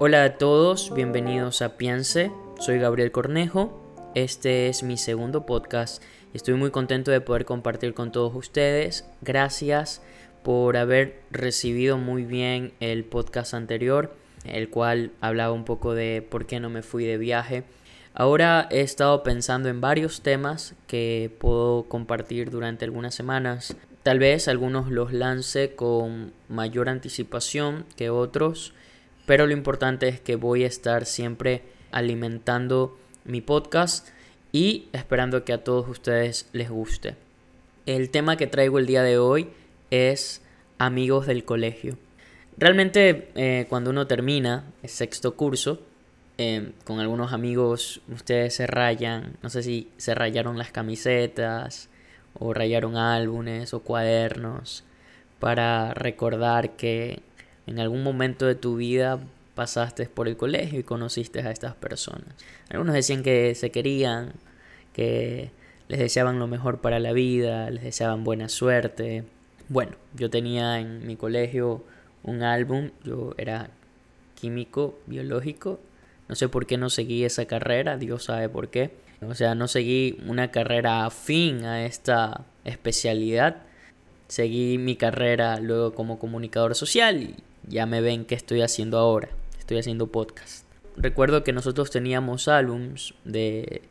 Hola a todos, bienvenidos a Piense, soy Gabriel Cornejo, este es mi segundo podcast estoy muy contento de poder compartir con todos ustedes. Gracias por haber recibido muy bien el podcast anterior, el cual hablaba un poco de por qué no me fui de viaje. Ahora he estado pensando en varios temas que puedo compartir durante algunas semanas. Tal vez algunos los lance con mayor anticipación que otros pero lo importante es que voy a estar siempre alimentando mi podcast y esperando que a todos ustedes les guste. El tema que traigo el día de hoy es amigos del colegio. Realmente eh, cuando uno termina el sexto curso, eh, con algunos amigos ustedes se rayan, no sé si se rayaron las camisetas o rayaron álbumes o cuadernos para recordar que en algún momento de tu vida pasaste por el colegio y conociste a estas personas. Algunos decían que se querían, que les deseaban lo mejor para la vida, les deseaban buena suerte. Bueno, yo tenía en mi colegio un álbum, yo era químico, biológico, no sé por qué no seguí esa carrera, Dios sabe por qué. O sea, no seguí una carrera afín a esta especialidad. Seguí mi carrera luego como comunicador social y ya me ven qué estoy haciendo ahora. Estoy haciendo podcast. Recuerdo que nosotros teníamos álbums de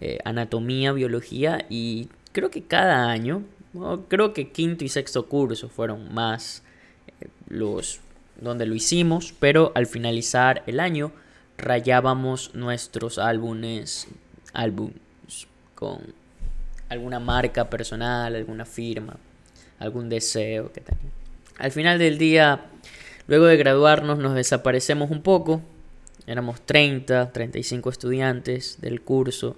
eh, anatomía, biología y creo que cada año, creo que quinto y sexto curso fueron más eh, los donde lo hicimos, pero al finalizar el año rayábamos nuestros álbumes, álbums con alguna marca personal, alguna firma, algún deseo que tenía. Al final del día Luego de graduarnos nos desaparecemos un poco. Éramos 30, 35 estudiantes del curso.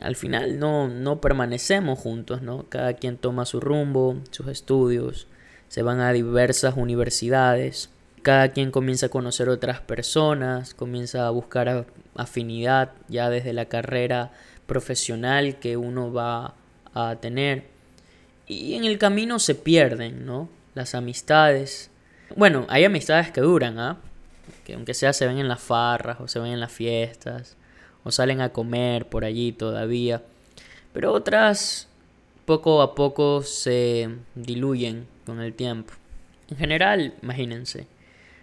Al final no, no permanecemos juntos, ¿no? Cada quien toma su rumbo, sus estudios, se van a diversas universidades. Cada quien comienza a conocer otras personas, comienza a buscar afinidad ya desde la carrera profesional que uno va a tener. Y en el camino se pierden, ¿no? Las amistades, bueno, hay amistades que duran, ¿ah? Que aunque sea se ven en las farras o se ven en las fiestas o salen a comer por allí todavía. Pero otras poco a poco se diluyen con el tiempo. En general, imagínense,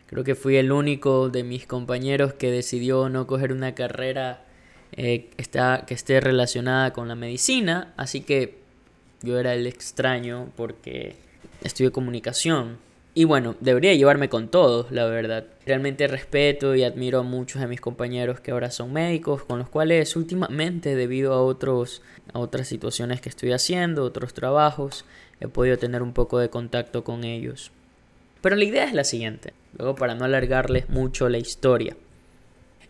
creo que fui el único de mis compañeros que decidió no coger una carrera eh, que esté relacionada con la medicina, así que yo era el extraño porque estudié comunicación y bueno, debería llevarme con todos, la verdad. Realmente respeto y admiro a muchos de mis compañeros que ahora son médicos, con los cuales últimamente, debido a, otros, a otras situaciones que estoy haciendo, otros trabajos, he podido tener un poco de contacto con ellos. Pero la idea es la siguiente, luego para no alargarles mucho la historia.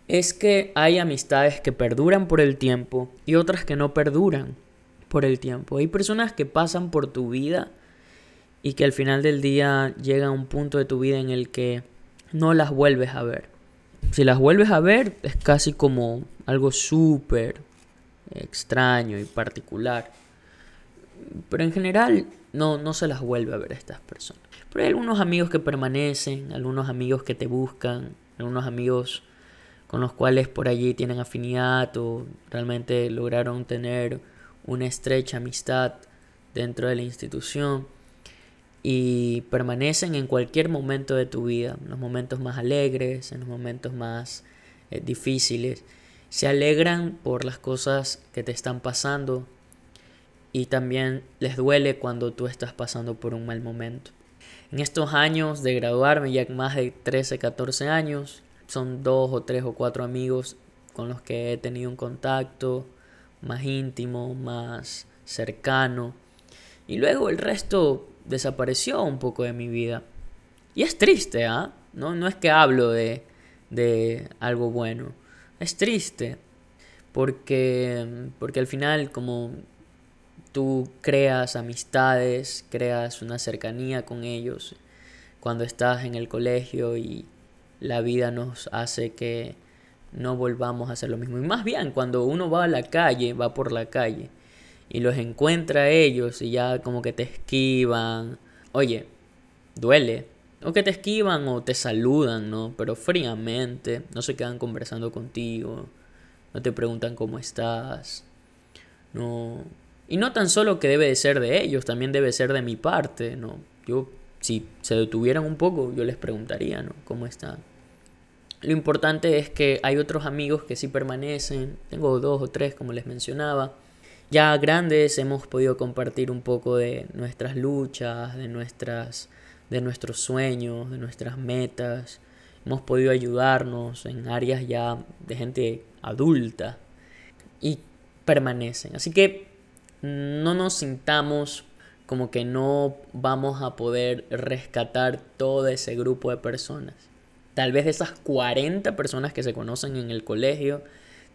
Es que hay amistades que perduran por el tiempo y otras que no perduran por el tiempo. Hay personas que pasan por tu vida y que al final del día llega un punto de tu vida en el que no las vuelves a ver. Si las vuelves a ver es casi como algo súper extraño y particular. Pero en general no, no se las vuelve a ver a estas personas. Pero hay algunos amigos que permanecen, algunos amigos que te buscan, algunos amigos con los cuales por allí tienen afinidad o realmente lograron tener una estrecha amistad dentro de la institución y permanecen en cualquier momento de tu vida, en los momentos más alegres, en los momentos más eh, difíciles. Se alegran por las cosas que te están pasando y también les duele cuando tú estás pasando por un mal momento. En estos años de graduarme, ya más de 13, 14 años, son dos o tres o cuatro amigos con los que he tenido un contacto más íntimo, más cercano. Y luego el resto desapareció un poco de mi vida. Y es triste, ¿ah? No, no es que hablo de, de algo bueno. Es triste. Porque, porque al final, como tú creas amistades, creas una cercanía con ellos cuando estás en el colegio y la vida nos hace que no volvamos a hacer lo mismo. Y más bien, cuando uno va a la calle, va por la calle y los encuentra a ellos y ya como que te esquivan. Oye, duele. o que te esquivan o te saludan, ¿no? Pero fríamente, no se quedan conversando contigo, no te preguntan cómo estás, no. Y no tan solo que debe de ser de ellos, también debe ser de mi parte, ¿no? Yo, si se detuvieran un poco, yo les preguntaría, ¿no? ¿Cómo están? Lo importante es que hay otros amigos que sí permanecen, tengo dos o tres como les mencionaba. Ya grandes hemos podido compartir un poco de nuestras luchas, de, nuestras, de nuestros sueños, de nuestras metas. Hemos podido ayudarnos en áreas ya de gente adulta y permanecen. Así que no nos sintamos como que no vamos a poder rescatar todo ese grupo de personas. Tal vez de esas 40 personas que se conocen en el colegio,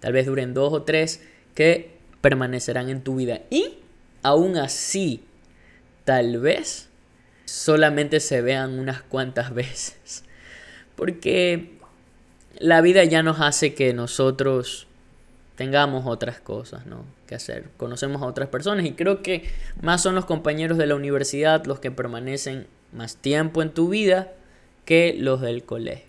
tal vez duren dos o tres que permanecerán en tu vida. Y aún así, tal vez solamente se vean unas cuantas veces. Porque la vida ya nos hace que nosotros tengamos otras cosas, ¿no? Que hacer. Conocemos a otras personas y creo que más son los compañeros de la universidad los que permanecen más tiempo en tu vida que los del colegio.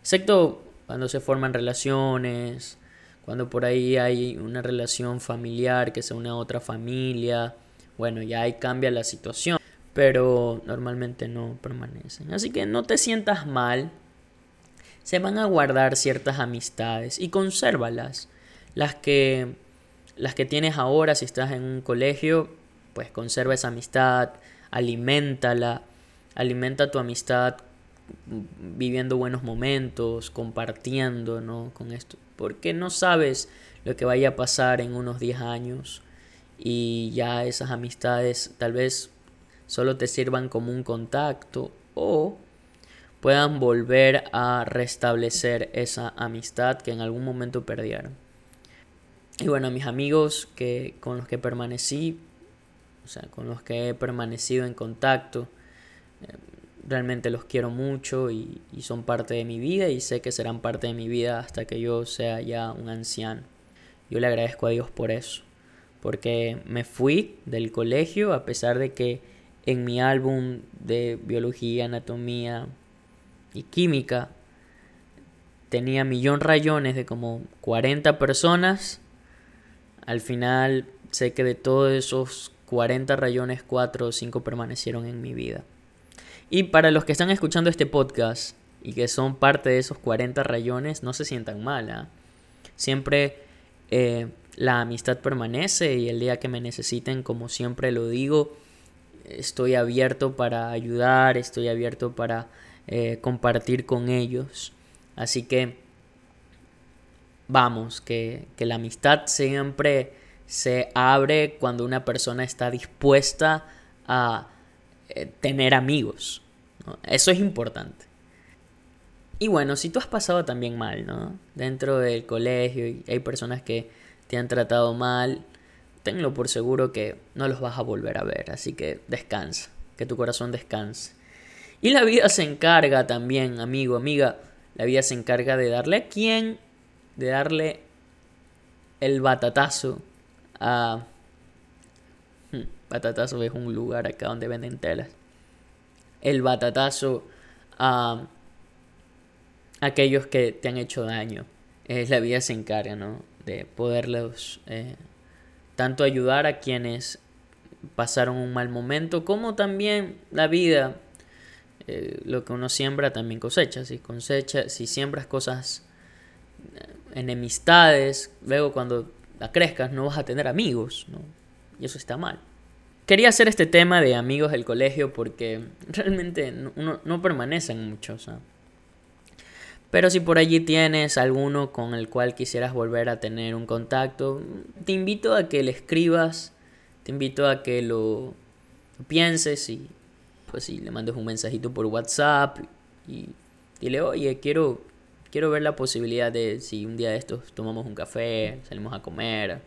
Excepto cuando se forman relaciones, cuando por ahí hay una relación familiar que se une a otra familia. Bueno, ya ahí cambia la situación. Pero normalmente no permanecen. Así que no te sientas mal. Se van a guardar ciertas amistades y consérvalas. Las que, las que tienes ahora, si estás en un colegio, pues conserva esa amistad, aliméntala, alimenta tu amistad viviendo buenos momentos, compartiendo, ¿no? Con esto. Porque no sabes lo que vaya a pasar en unos 10 años y ya esas amistades tal vez solo te sirvan como un contacto o puedan volver a restablecer esa amistad que en algún momento perdieron. Y bueno, mis amigos que con los que permanecí, o sea, con los que he permanecido en contacto, eh, realmente los quiero mucho y, son parte de mi vida y sé que serán parte de mi vida hasta que yo sea ya un anciano. Yo le agradezco a Dios por eso, porque me fui del colegio a pesar de que en mi álbum de biología, anatomía y química tenía millón rayones de como 40 personas. Al final sé que de todos esos 40 rayones, 4 o 5 permanecieron en mi vida. Y para los que están escuchando este podcast y que son parte de esos 40 rayones, no se sientan mal. ¿ah? Siempre eh, la amistad permanece y el día que me necesiten, como siempre lo digo, estoy abierto para ayudar, estoy abierto para eh, compartir con ellos. Así que vamos, que, que la amistad siempre se abre cuando una persona está dispuesta a eh, tener amigos. Eso es importante. Y bueno, si tú has pasado también mal, ¿no? Dentro del colegio y hay personas que te han tratado mal, tenlo por seguro que no los vas a volver a ver. Así que descansa, que tu corazón descanse. Y la vida se encarga también, amigo, amiga, la vida se encarga de darle a quién, de darle el batatazo a Batatazo es un lugar acá donde venden telas. El batatazo a aquellos que te han hecho daño. Es la vida se encarga, ¿no? De poderlos eh, tanto ayudar a quienes pasaron un mal momento, como también la vida, eh, lo que uno siembra también cosecha. Si cosecha, si siembras cosas, eh, enemistades, luego cuando la crezcas no vas a tener amigos, ¿no? Y eso está mal. Quería hacer este tema de amigos del colegio porque realmente no, no permanecen muchos. Pero si por allí tienes alguno con el cual quisieras volver a tener un contacto, te invito a que le escribas, te invito a que lo pienses y pues si le mandes un mensajito por WhatsApp y dile, oye, quiero, quiero ver la posibilidad de si un día de estos tomamos un café, salimos a comer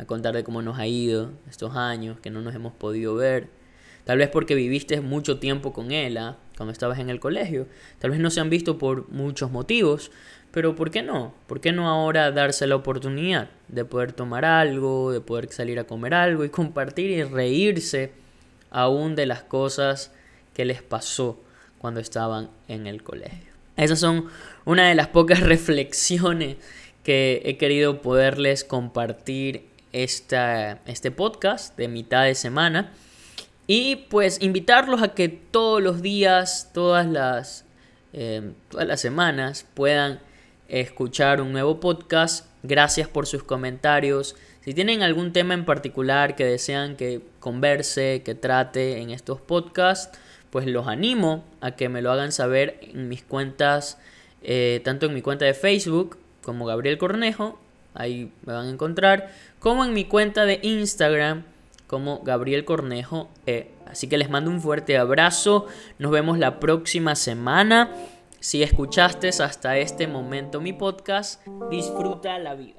a contar de cómo nos ha ido estos años, que no nos hemos podido ver. Tal vez porque viviste mucho tiempo con él, ¿ah? cuando estabas en el colegio. Tal vez no se han visto por muchos motivos, pero ¿por qué no? ¿Por qué no ahora darse la oportunidad de poder tomar algo, de poder salir a comer algo y compartir y reírse aún de las cosas que les pasó cuando estaban en el colegio. Esas son una de las pocas reflexiones que he querido poderles compartir esta, este podcast de mitad de semana. Y pues invitarlos a que todos los días, todas las, eh, todas las semanas puedan escuchar un nuevo podcast. Gracias por sus comentarios. Si tienen algún tema en particular que desean que converse, que trate en estos podcasts, pues los animo a que me lo hagan saber en mis cuentas, eh, tanto en mi cuenta de Facebook como Gabriel Cornejo, ahí me van a encontrar, como en mi cuenta de Instagram como Gabriel Cornejo. E. Así que les mando un fuerte abrazo, nos vemos la próxima semana. Si escuchaste hasta este momento mi podcast, disfruta la vida.